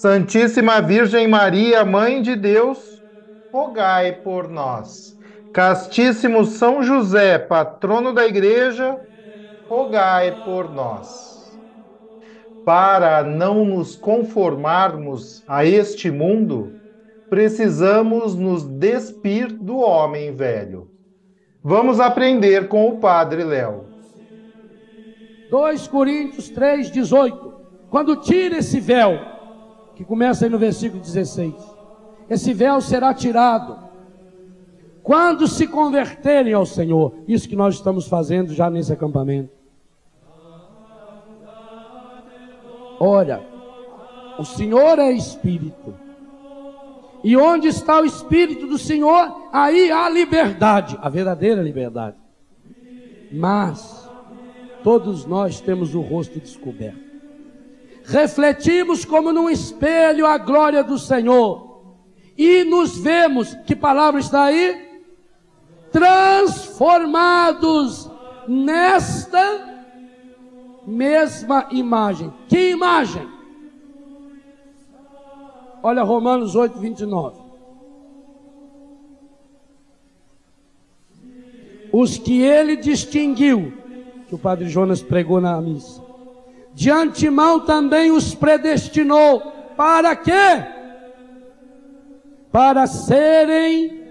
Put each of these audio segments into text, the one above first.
Santíssima Virgem Maria, Mãe de Deus, rogai por nós. Castíssimo São José, patrono da Igreja, rogai por nós para não nos conformarmos a este mundo, precisamos nos despir do homem velho. Vamos aprender com o Padre Léo. 2 Coríntios 3, 18. Quando tira esse véu, que começa aí no versículo 16, esse véu será tirado. Quando se converterem ao Senhor, isso que nós estamos fazendo já nesse acampamento. Ora, o Senhor é Espírito. E onde está o Espírito do Senhor, aí há liberdade, a verdadeira liberdade. Mas, todos nós temos o rosto descoberto. Refletimos como num espelho a glória do Senhor. E nos vemos, que palavra está aí? Transformados nesta mesma imagem. Que imagem? Olha Romanos 8, 29. Os que ele distinguiu, que o padre Jonas pregou na missa, de antemão também os predestinou. Para quê? Para serem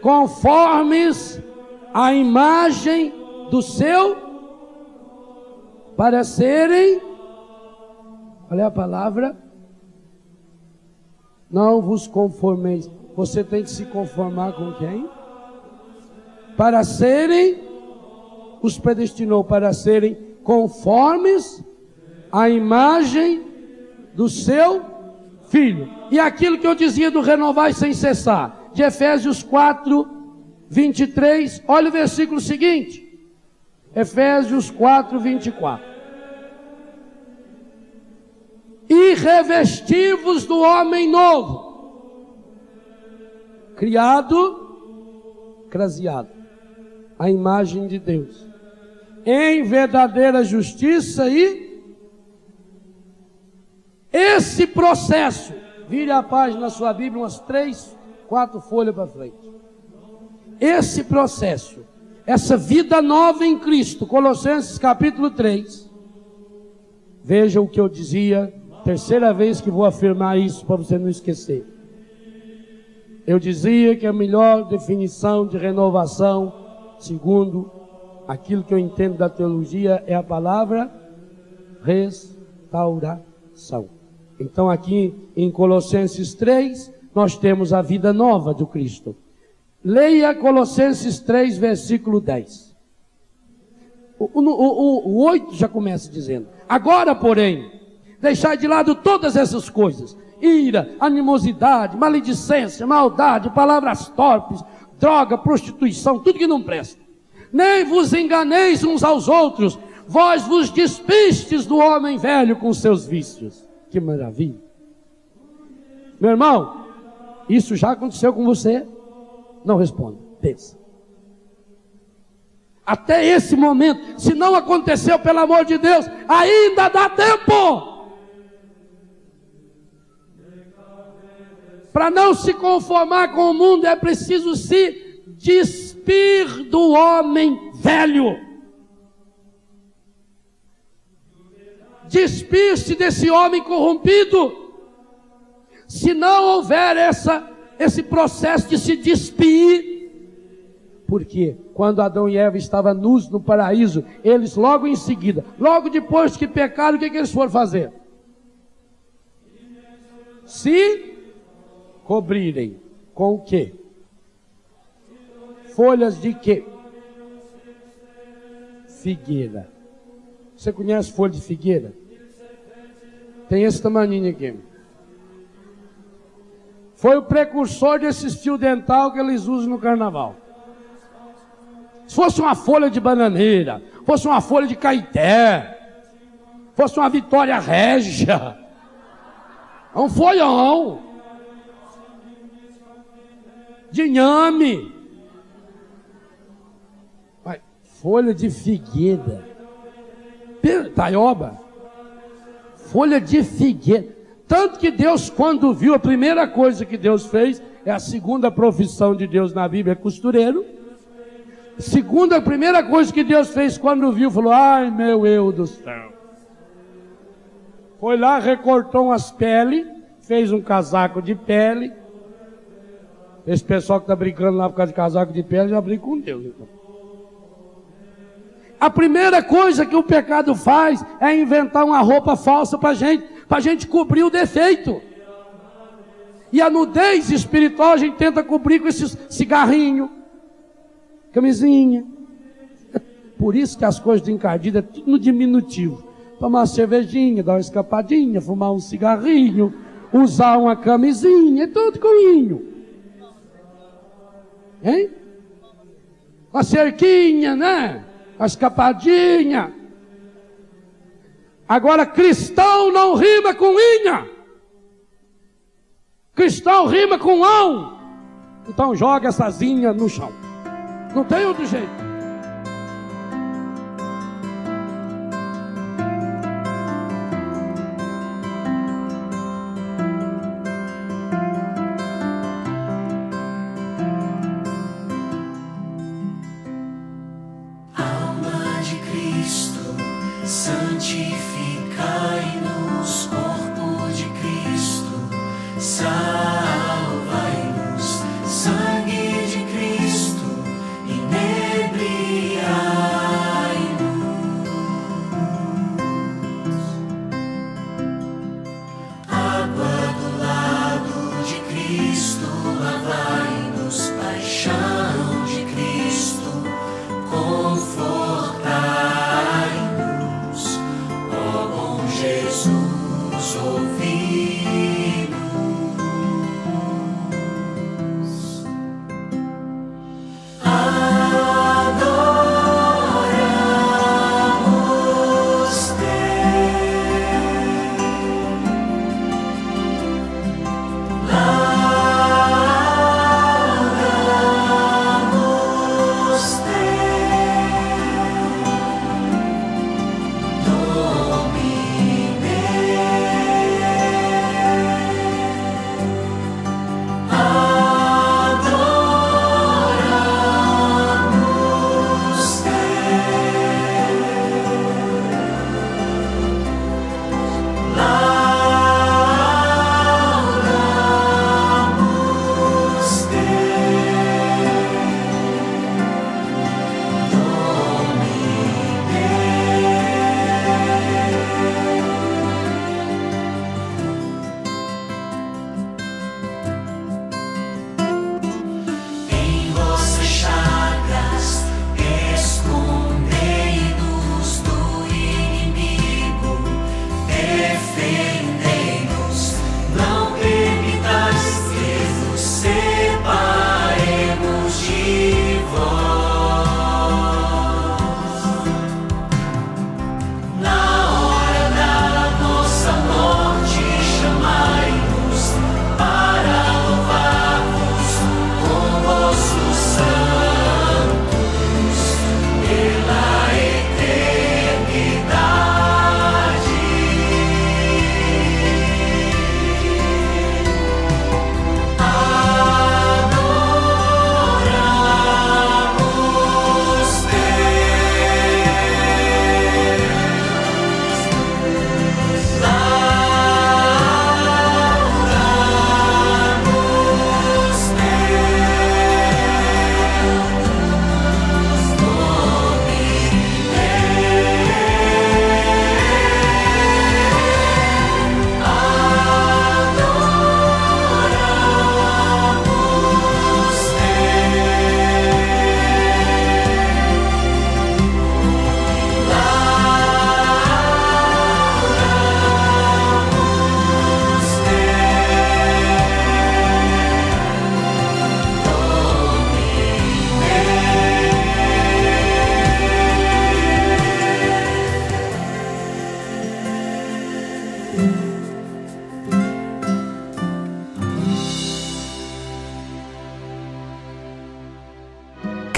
conformes à imagem do seu para serem, olha a palavra, não vos conformeis. Você tem que se conformar com quem? Para serem, os predestinou para serem conformes à imagem do seu filho. E aquilo que eu dizia do renovar sem cessar, de Efésios 4, 23, olha o versículo seguinte. Efésios 4, 24 e revestivos do homem novo, criado, craseado, a imagem de Deus, em verdadeira justiça e esse processo, vire a página da sua Bíblia, umas três, quatro folhas para frente. Esse processo, essa vida nova em Cristo, Colossenses capítulo 3, veja o que eu dizia Terceira vez que vou afirmar isso para você não esquecer. Eu dizia que a melhor definição de renovação, segundo aquilo que eu entendo da teologia, é a palavra restauração. Então, aqui em Colossenses 3, nós temos a vida nova do Cristo. Leia Colossenses 3, versículo 10. O, o, o, o 8 já começa dizendo: Agora, porém, deixar de lado todas essas coisas: ira, animosidade, maledicência, maldade, palavras torpes, droga, prostituição, tudo que não presta. Nem vos enganeis uns aos outros, vós vos despistes do homem velho com seus vícios. Que maravilha! Meu irmão, isso já aconteceu com você? Não responda, pensa. Até esse momento, se não aconteceu, pelo amor de Deus, ainda dá tempo. Para não se conformar com o mundo, é preciso se despir do homem velho. Despir-se desse homem corrompido. Se não houver essa, esse processo de se despir, porque quando Adão e Eva estavam nus no paraíso, eles logo em seguida, logo depois que pecaram, o que, que eles foram fazer? Se cobrirem com o quê? Folhas de quê? Figueira. Você conhece folha de figueira? Tem esse tamanho aqui. Foi o precursor desse fio dental que eles usam no carnaval. Se fosse uma folha de bananeira, fosse uma folha de caeté, fosse uma vitória régia, é um folhão de inhame, folha de figueira, taioba, folha de figueira. Tanto que Deus, quando viu, a primeira coisa que Deus fez, é a segunda profissão de Deus na Bíblia, é costureiro. Segunda, a primeira coisa que Deus fez quando viu, falou: Ai meu eu do céu. Foi lá, recortou umas peles, fez um casaco de pele. Esse pessoal que está brincando lá por causa de casaco de pele já brinca com Deus. Então. A primeira coisa que o pecado faz é inventar uma roupa falsa para gente, para gente cobrir o defeito. E a nudez espiritual a gente tenta cobrir com esses cigarrinhos, camisinha. Por isso que as coisas de encardido é tudo no diminutivo. Tomar uma cervejinha, dar uma escapadinha, fumar um cigarrinho, usar uma camisinha, é tudo coinho. Hein? Uma cerquinha, né? Uma escapadinha. Agora, cristão não rima com inha. Cristão rima com ão. Então joga essa zinha no chão. Não tem outro jeito. Σοφία!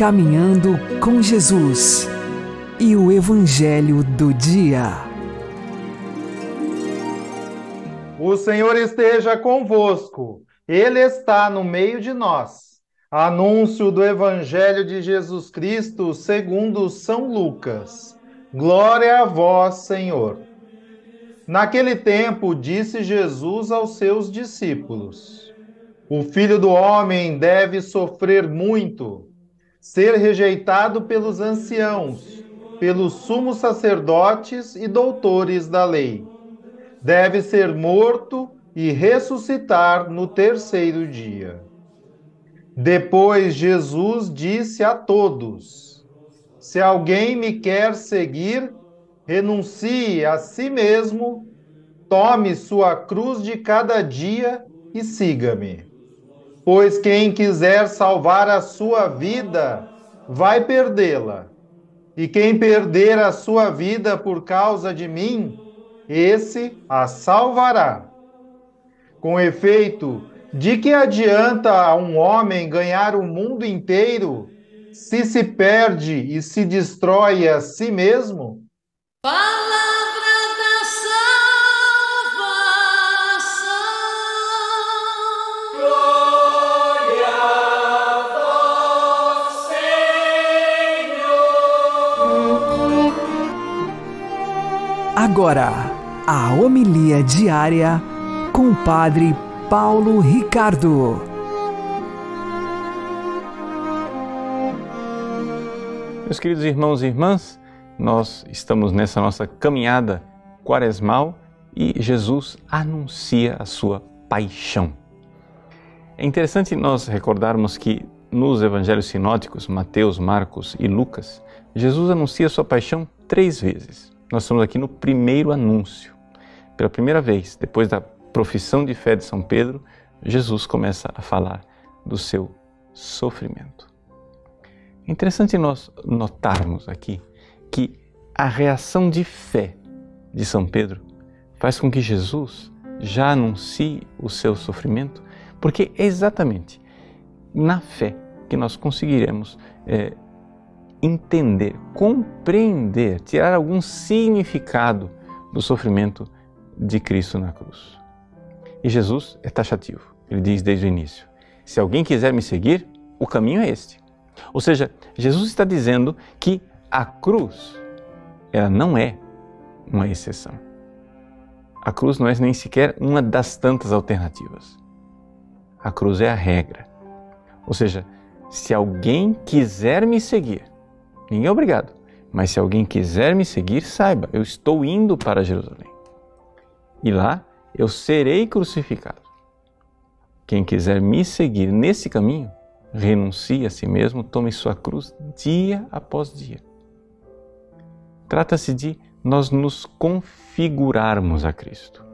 Caminhando com Jesus e o Evangelho do Dia. O Senhor esteja convosco, Ele está no meio de nós. Anúncio do Evangelho de Jesus Cristo segundo São Lucas. Glória a vós, Senhor. Naquele tempo, disse Jesus aos seus discípulos: O filho do homem deve sofrer muito, ser rejeitado pelos anciãos, pelos sumos sacerdotes e doutores da lei. Deve ser morto e ressuscitar no terceiro dia. Depois Jesus disse a todos: Se alguém me quer seguir, renuncie a si mesmo, tome sua cruz de cada dia e siga-me. Pois quem quiser salvar a sua vida, vai perdê-la. E quem perder a sua vida por causa de mim, esse a salvará. Com efeito, de que adianta a um homem ganhar o mundo inteiro se se perde e se destrói a si mesmo? Palavra Agora, a homilia diária com o Padre Paulo Ricardo. Meus queridos irmãos e irmãs, nós estamos nessa nossa caminhada quaresmal e Jesus anuncia a sua paixão. É interessante nós recordarmos que nos evangelhos sinóticos, Mateus, Marcos e Lucas, Jesus anuncia a sua paixão três vezes. Nós estamos aqui no primeiro anúncio. Pela primeira vez, depois da profissão de fé de São Pedro, Jesus começa a falar do seu sofrimento. É interessante nós notarmos aqui que a reação de fé de São Pedro faz com que Jesus já anuncie o seu sofrimento, porque é exatamente na fé que nós conseguiremos é, entender, compreender, tirar algum significado do sofrimento de Cristo na cruz. E Jesus é taxativo, ele diz desde o início: se alguém quiser me seguir, o caminho é este. Ou seja, Jesus está dizendo que a cruz, ela não é uma exceção. A cruz não é nem sequer uma das tantas alternativas. A cruz é a regra. Ou seja, se alguém quiser me seguir, ninguém é obrigado, mas se alguém quiser me seguir, saiba, eu estou indo para Jerusalém. E lá eu serei crucificado. Quem quiser me seguir nesse caminho, renuncie a si mesmo, tome sua cruz dia após dia. Trata-se de nós nos configurarmos a Cristo,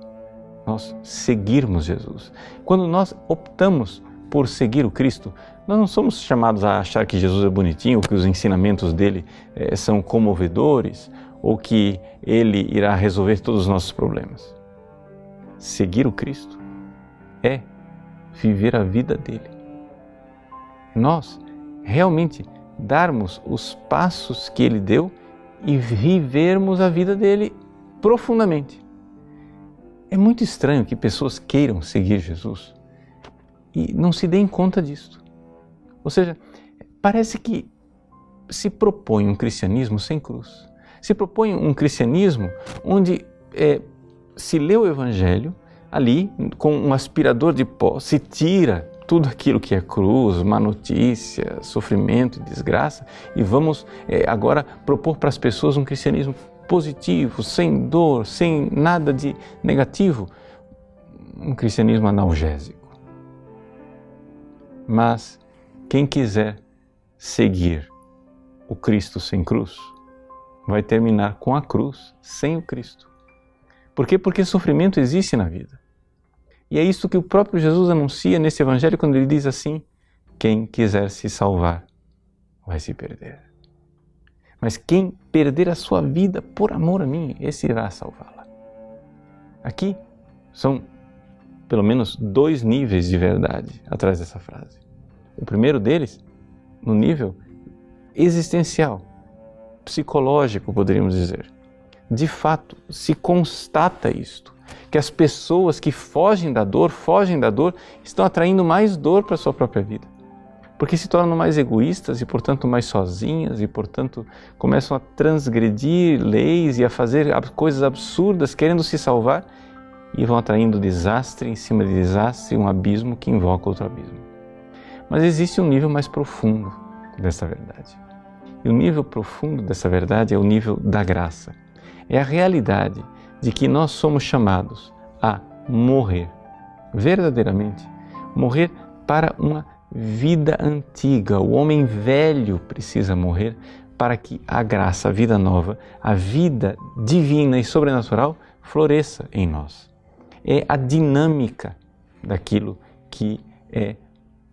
nós seguirmos Jesus. Quando nós optamos por seguir o Cristo, nós não somos chamados a achar que Jesus é bonitinho, que os ensinamentos dele eh, são comovedores ou que ele irá resolver todos os nossos problemas. Seguir o Cristo é viver a vida dele. Nós realmente darmos os passos que ele deu e vivermos a vida dele profundamente. É muito estranho que pessoas queiram seguir Jesus e não se deem conta disto. Ou seja, parece que se propõe um cristianismo sem cruz. Se propõe um cristianismo onde é, se lê o Evangelho ali com um aspirador de pó, se tira tudo aquilo que é cruz, má notícia, sofrimento e desgraça e vamos é, agora propor para as pessoas um cristianismo positivo, sem dor, sem nada de negativo, um cristianismo analgésico. Mas quem quiser seguir o Cristo sem cruz, vai terminar com a cruz sem o Cristo. Por quê? Porque sofrimento existe na vida. E é isso que o próprio Jesus anuncia nesse evangelho quando ele diz assim: quem quiser se salvar vai se perder. Mas quem perder a sua vida por amor a mim, esse irá salvá-la. Aqui são pelo menos dois níveis de verdade atrás dessa frase. O primeiro deles, no nível existencial, psicológico, poderíamos dizer. De fato, se constata isto, que as pessoas que fogem da dor, fogem da dor, estão atraindo mais dor para a sua própria vida. Porque se tornam mais egoístas e, portanto, mais sozinhas e, portanto, começam a transgredir leis e a fazer coisas absurdas querendo se salvar e vão atraindo desastre em cima de desastre, um abismo que invoca outro abismo. Mas existe um nível mais profundo dessa verdade. E o nível profundo dessa verdade é o nível da graça. É a realidade de que nós somos chamados a morrer, verdadeiramente, morrer para uma vida antiga. O homem velho precisa morrer para que a graça, a vida nova, a vida divina e sobrenatural floresça em nós. É a dinâmica daquilo que é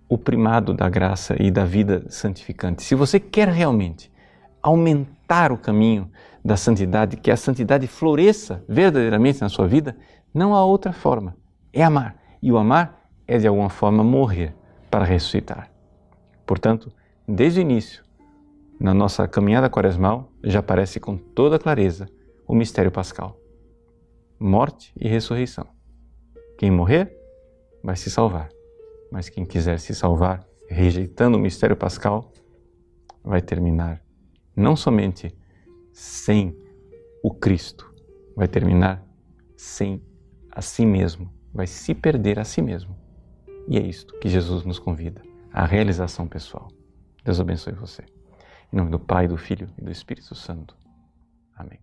o primado da graça e da vida santificante. Se você quer realmente aumentar o caminho da santidade, que a santidade floresça verdadeiramente na sua vida, não há outra forma. É amar. E o amar é de alguma forma morrer para ressuscitar. Portanto, desde o início, na nossa caminhada quaresmal, já aparece com toda clareza o mistério pascal: morte e ressurreição. Quem morrer vai se salvar mas quem quiser se salvar rejeitando o mistério pascal vai terminar não somente sem o Cristo, vai terminar sem a si mesmo, vai se perder a si mesmo. E é isto que Jesus nos convida, a realização pessoal. Deus abençoe você. Em nome do Pai, do Filho e do Espírito Santo. Amém.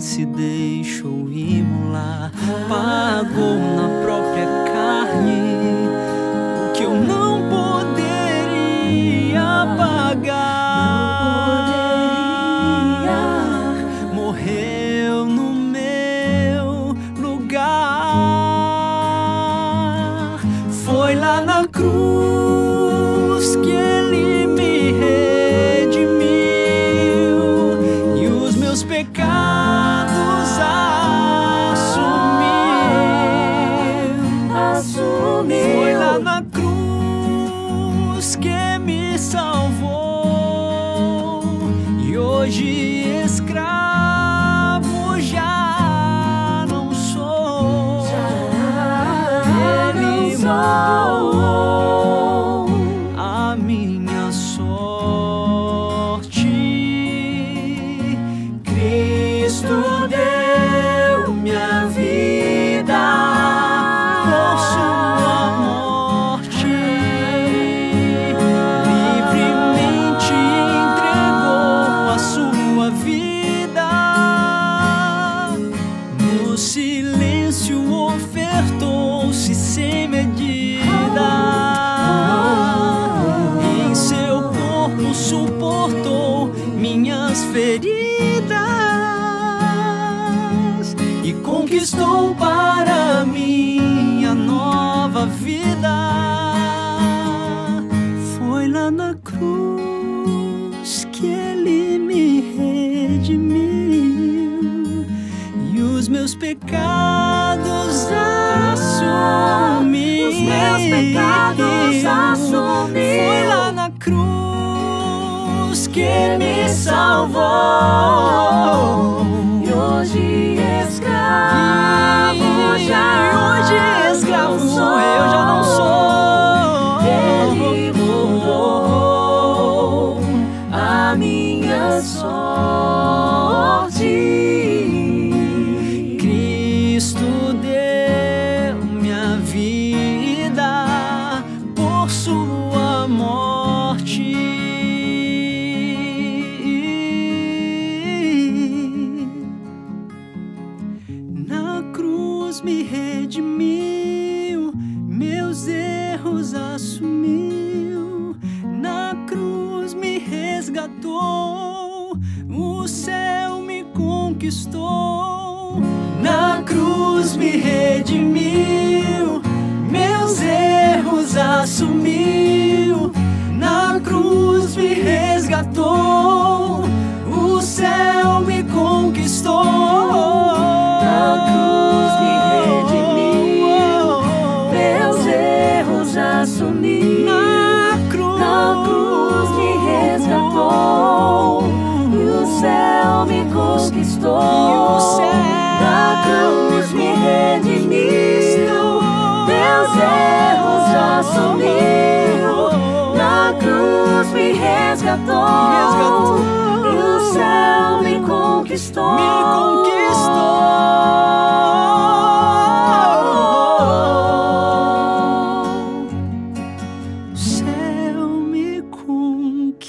Se deixou imolar, pagou na própria carne pecados assumiu. Os meus pecados assumiu. Foi lá na cruz que me salvou. E hoje escravo já E hoje escravo eu já não sou. Resgatou, o céu me conquistou. Na cruz me redimiu, meus erros assumiu. Resgatou, o céu me conquistou. me conquistou. Céu me conquistou.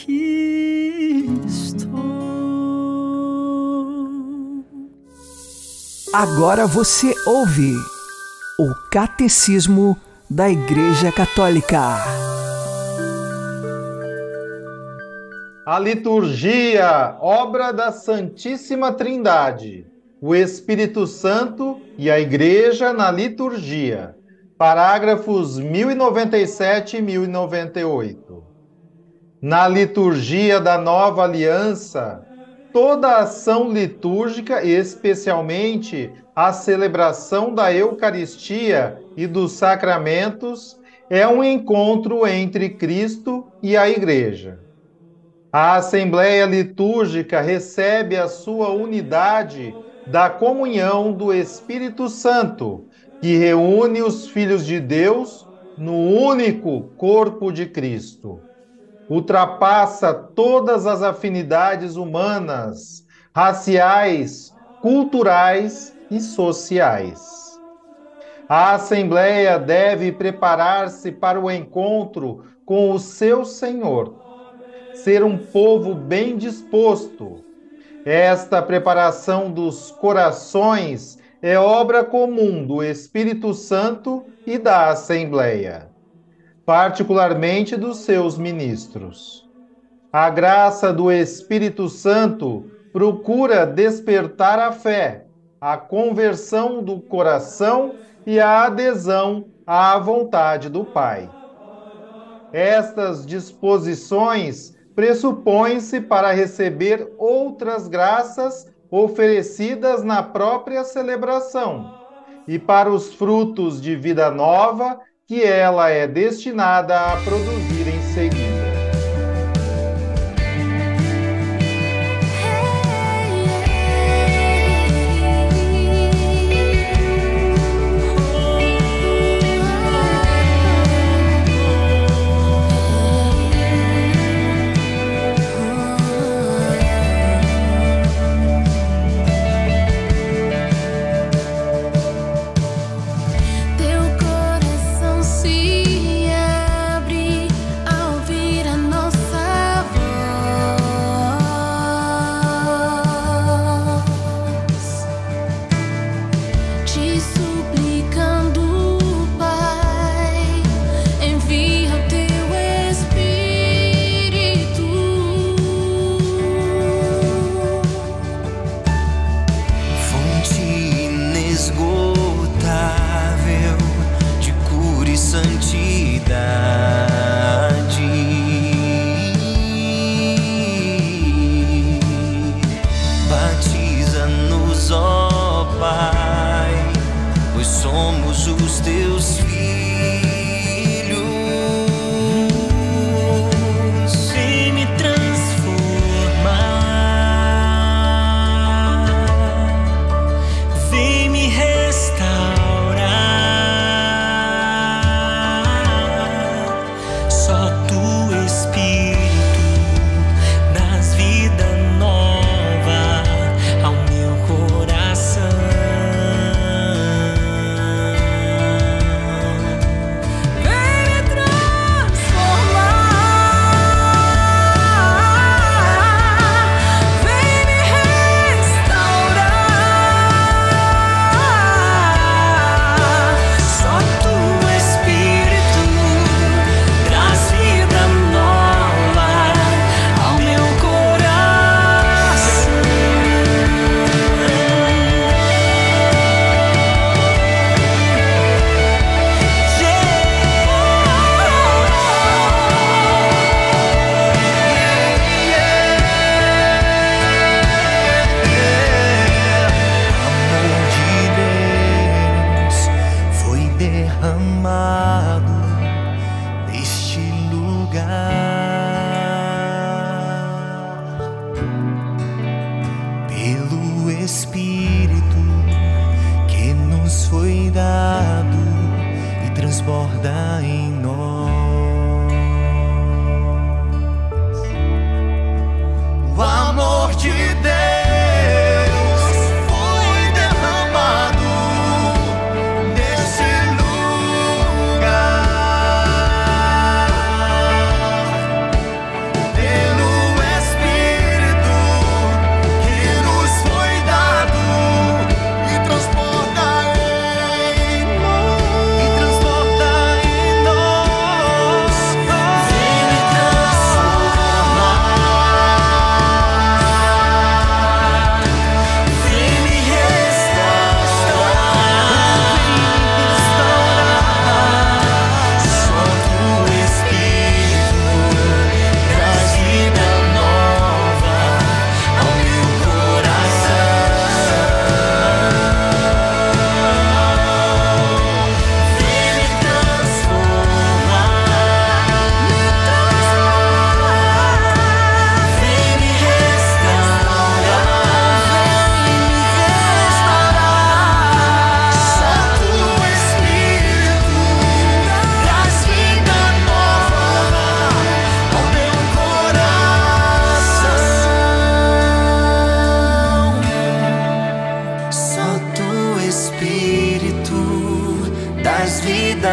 Agora você ouve o Catecismo da Igreja Católica. A liturgia, obra da Santíssima Trindade, o Espírito Santo e a Igreja na liturgia. Parágrafos 1097 e 1098. Na liturgia da nova aliança, toda ação litúrgica, especialmente a celebração da Eucaristia e dos sacramentos, é um encontro entre Cristo e a Igreja. A Assembleia Litúrgica recebe a sua unidade da comunhão do Espírito Santo, que reúne os filhos de Deus no único corpo de Cristo. Ultrapassa todas as afinidades humanas, raciais, culturais e sociais. A Assembleia deve preparar-se para o encontro com o seu Senhor ser um povo bem disposto. Esta preparação dos corações é obra comum do Espírito Santo e da Assembleia, particularmente dos seus ministros. A graça do Espírito Santo procura despertar a fé, a conversão do coração e a adesão à vontade do Pai. Estas disposições pressupõem-se para receber outras graças oferecidas na própria celebração e para os frutos de vida nova que ela é destinada a produzir em seguida.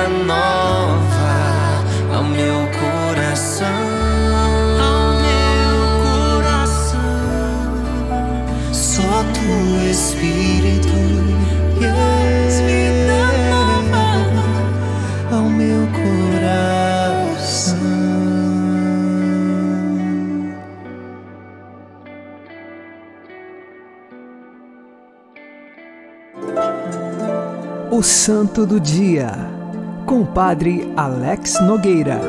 Nova ao meu coração. Ao meu coração. Só tu Espírito traz vida ao meu coração. O Santo do Dia, com o Padre Alex Nogueira.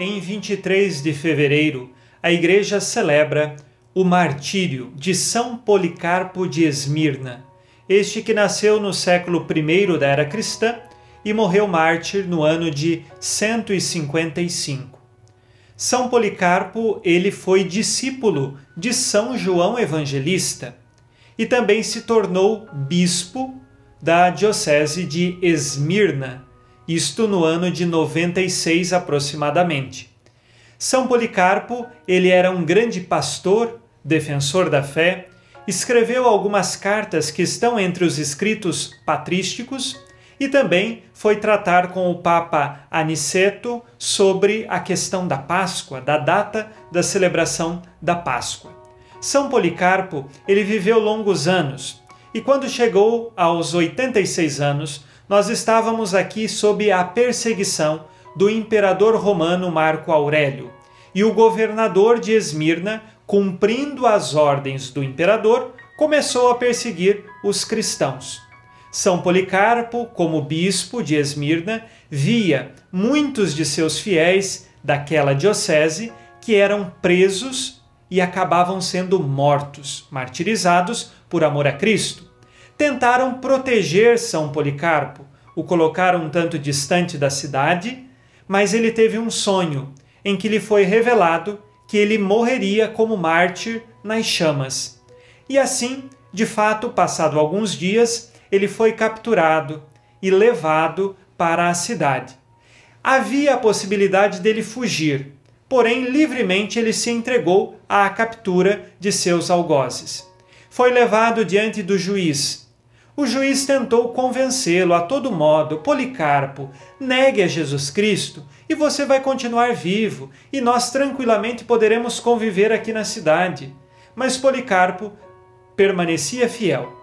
Em 23 de fevereiro, a Igreja celebra o martírio de São Policarpo de Esmirna, este que nasceu no século I da era cristã e morreu mártir no ano de 155. São Policarpo, ele foi discípulo de São João Evangelista e também se tornou bispo da diocese de Esmirna, isto no ano de 96 aproximadamente. São Policarpo, ele era um grande pastor, defensor da fé, escreveu algumas cartas que estão entre os escritos patrísticos e também foi tratar com o Papa Aniceto sobre a questão da Páscoa, da data da celebração da Páscoa. São Policarpo, ele viveu longos anos e quando chegou aos 86 anos, nós estávamos aqui sob a perseguição do imperador romano Marco Aurélio e o governador de Esmirna, cumprindo as ordens do imperador, começou a perseguir os cristãos. São Policarpo, como bispo de Esmirna, via muitos de seus fiéis daquela diocese que eram presos e acabavam sendo mortos, martirizados por amor a Cristo. Tentaram proteger São Policarpo, o colocaram um tanto distante da cidade, mas ele teve um sonho em que lhe foi revelado que ele morreria como mártir nas chamas. E assim, de fato, passado alguns dias, ele foi capturado e levado para a cidade. Havia a possibilidade dele fugir, porém livremente ele se entregou à captura de seus algozes. Foi levado diante do juiz. O juiz tentou convencê-lo a todo modo: Policarpo, negue a Jesus Cristo e você vai continuar vivo e nós tranquilamente poderemos conviver aqui na cidade. Mas Policarpo permanecia fiel.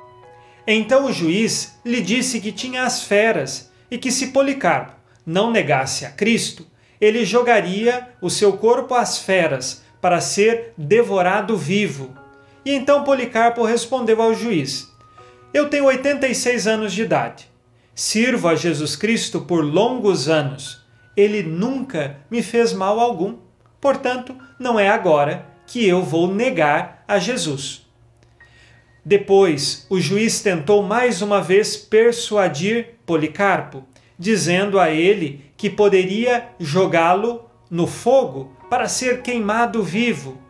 Então o juiz lhe disse que tinha as feras e que se Policarpo não negasse a Cristo, ele jogaria o seu corpo às feras para ser devorado vivo. E então Policarpo respondeu ao juiz: Eu tenho 86 anos de idade. Sirvo a Jesus Cristo por longos anos. Ele nunca me fez mal algum. Portanto, não é agora que eu vou negar a Jesus. Depois, o juiz tentou mais uma vez persuadir Policarpo, dizendo a ele que poderia jogá-lo no fogo para ser queimado vivo.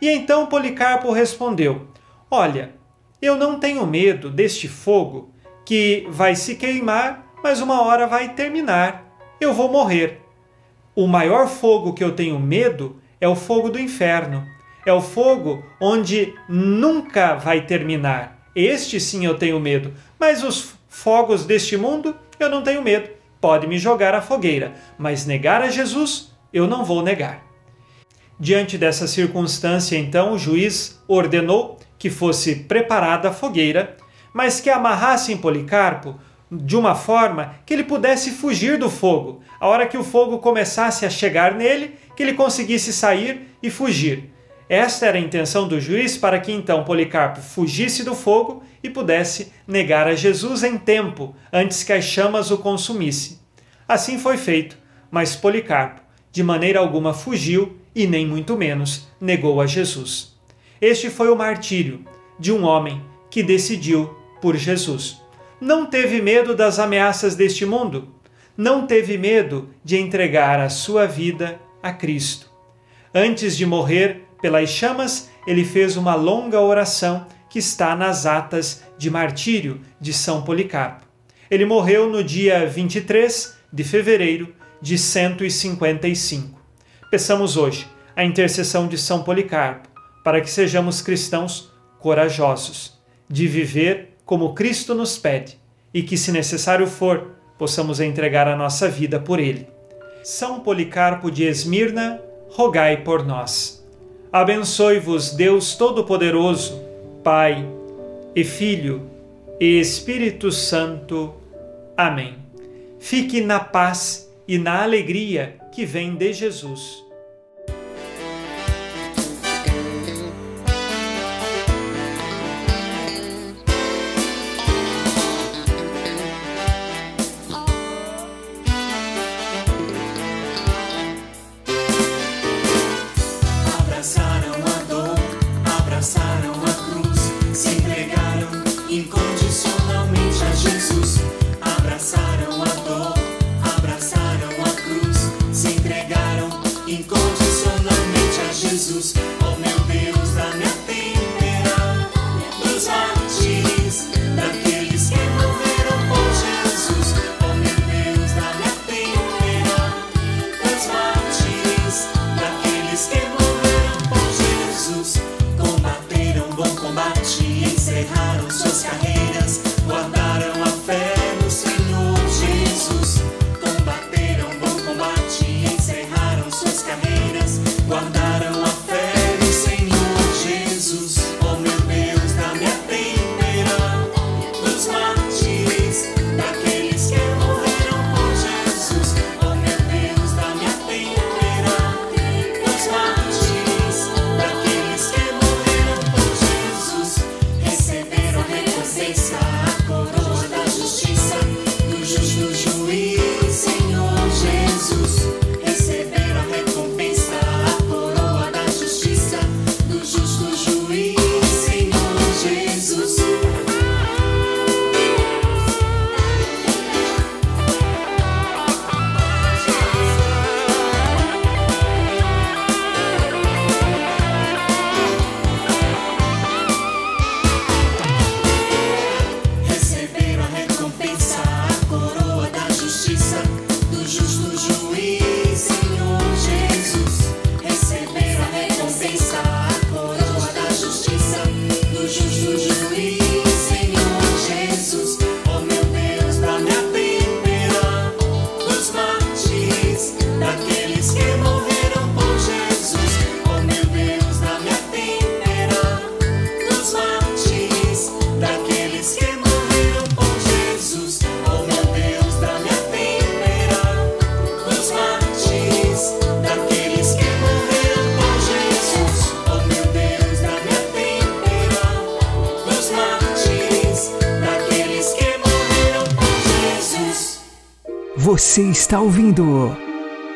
E então Policarpo respondeu: Olha, eu não tenho medo deste fogo que vai se queimar, mas uma hora vai terminar. Eu vou morrer. O maior fogo que eu tenho medo é o fogo do inferno. É o fogo onde nunca vai terminar. Este sim eu tenho medo, mas os fogos deste mundo eu não tenho medo. Pode me jogar à fogueira, mas negar a Jesus eu não vou negar. Diante dessa circunstância, então, o juiz ordenou que fosse preparada a fogueira, mas que amarrassem Policarpo de uma forma que ele pudesse fugir do fogo. A hora que o fogo começasse a chegar nele, que ele conseguisse sair e fugir. Esta era a intenção do juiz para que então Policarpo fugisse do fogo e pudesse negar a Jesus em tempo, antes que as chamas o consumissem. Assim foi feito, mas Policarpo, de maneira alguma, fugiu e nem muito menos negou a Jesus. Este foi o martírio de um homem que decidiu por Jesus. Não teve medo das ameaças deste mundo, não teve medo de entregar a sua vida a Cristo. Antes de morrer pelas chamas, ele fez uma longa oração que está nas atas de martírio de São Policarpo. Ele morreu no dia 23 de fevereiro de 155. Peçamos hoje a intercessão de São Policarpo para que sejamos cristãos corajosos, de viver como Cristo nos pede e que, se necessário for, possamos entregar a nossa vida por ele. São Policarpo de Esmirna, rogai por nós. Abençoe-vos Deus Todo-Poderoso, Pai e Filho e Espírito Santo. Amém. Fique na paz e na alegria que vem de Jesus. Você está ouvindo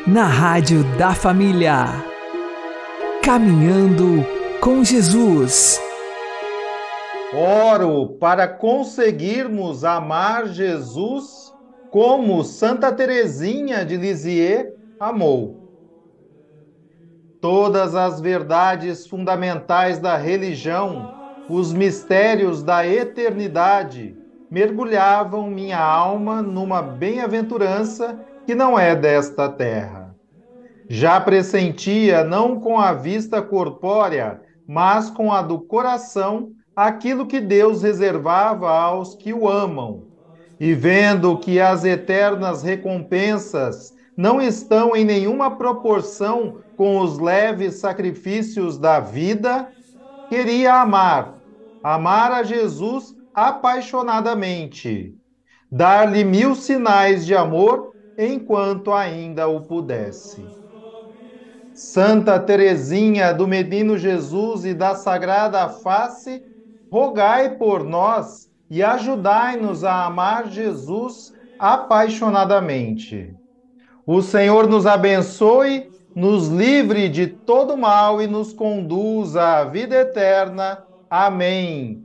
na Rádio da Família. Caminhando com Jesus. Oro para conseguirmos amar Jesus como Santa Teresinha de Lisieux amou. Todas as verdades fundamentais da religião, os mistérios da eternidade, mergulhavam minha alma numa bem-aventurança que não é desta terra. Já pressentia, não com a vista corpórea, mas com a do coração, aquilo que Deus reservava aos que o amam. E vendo que as eternas recompensas não estão em nenhuma proporção com os leves sacrifícios da vida, queria amar, amar a Jesus apaixonadamente, dar-lhe mil sinais de amor enquanto ainda o pudesse. Santa Teresinha do Menino Jesus e da Sagrada Face, rogai por nós e ajudai-nos a amar Jesus apaixonadamente. O Senhor nos abençoe, nos livre de todo mal e nos conduza à vida eterna. Amém.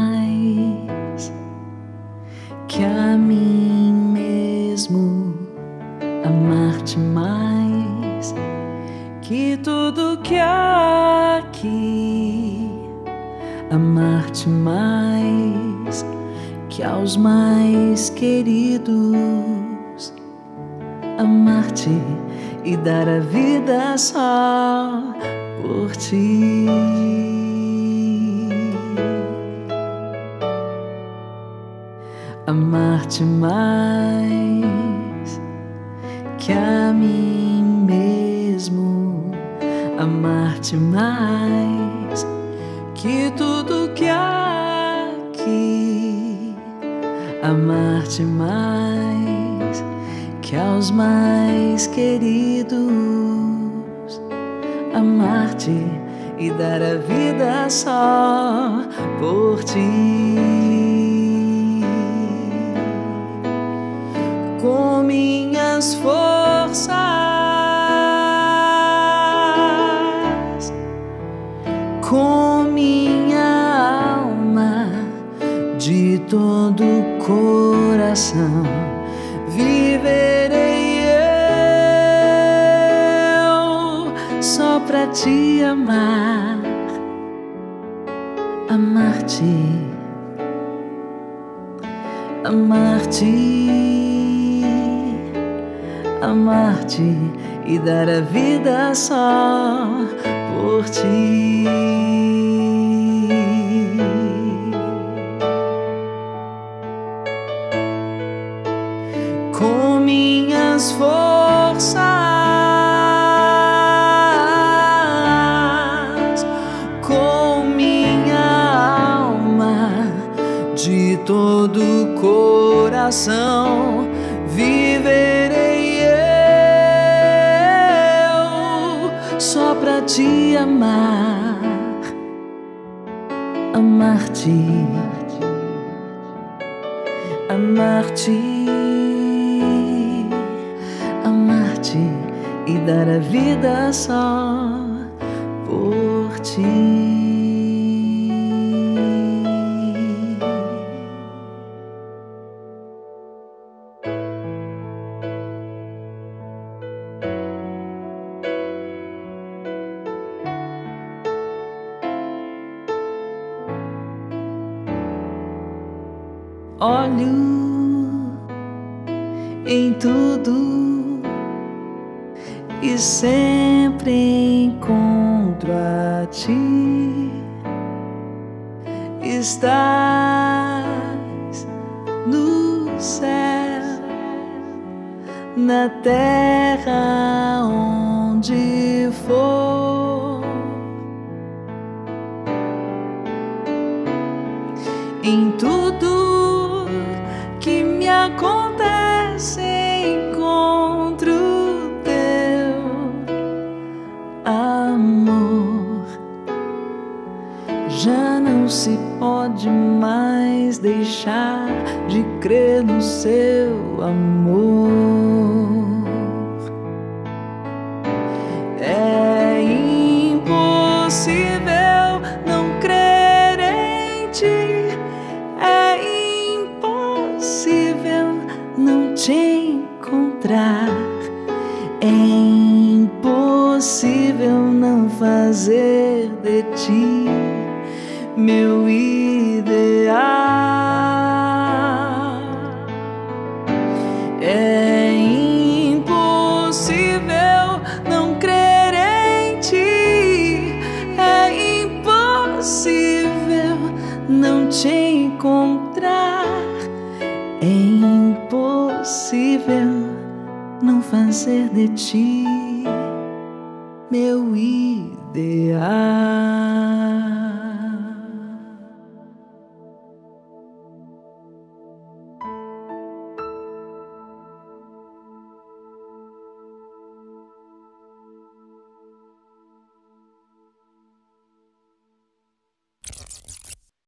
amar-te e dar a vida só por ti. amar-te mais que a mim mesmo, amar-te mais que tudo que há aqui, amar-te mais que aos mais queridos, amar-te e dar a vida só por ti. com minhas forças, com minha alma, de todo coração, e dar a vida só por ti. Com minhas forças, com minha alma, de todo coração, te amar, amar-te, amar-te, amar-te e dar a vida só por ti. Já não se pode mais deixar de crer no seu amor. É impossível não crer em ti. É impossível não te encontrar. É impossível não fazer de ti meu ideal. É impossível não crer em ti, é impossível não te encontrar, é impossível não fazer de ti meu ideal.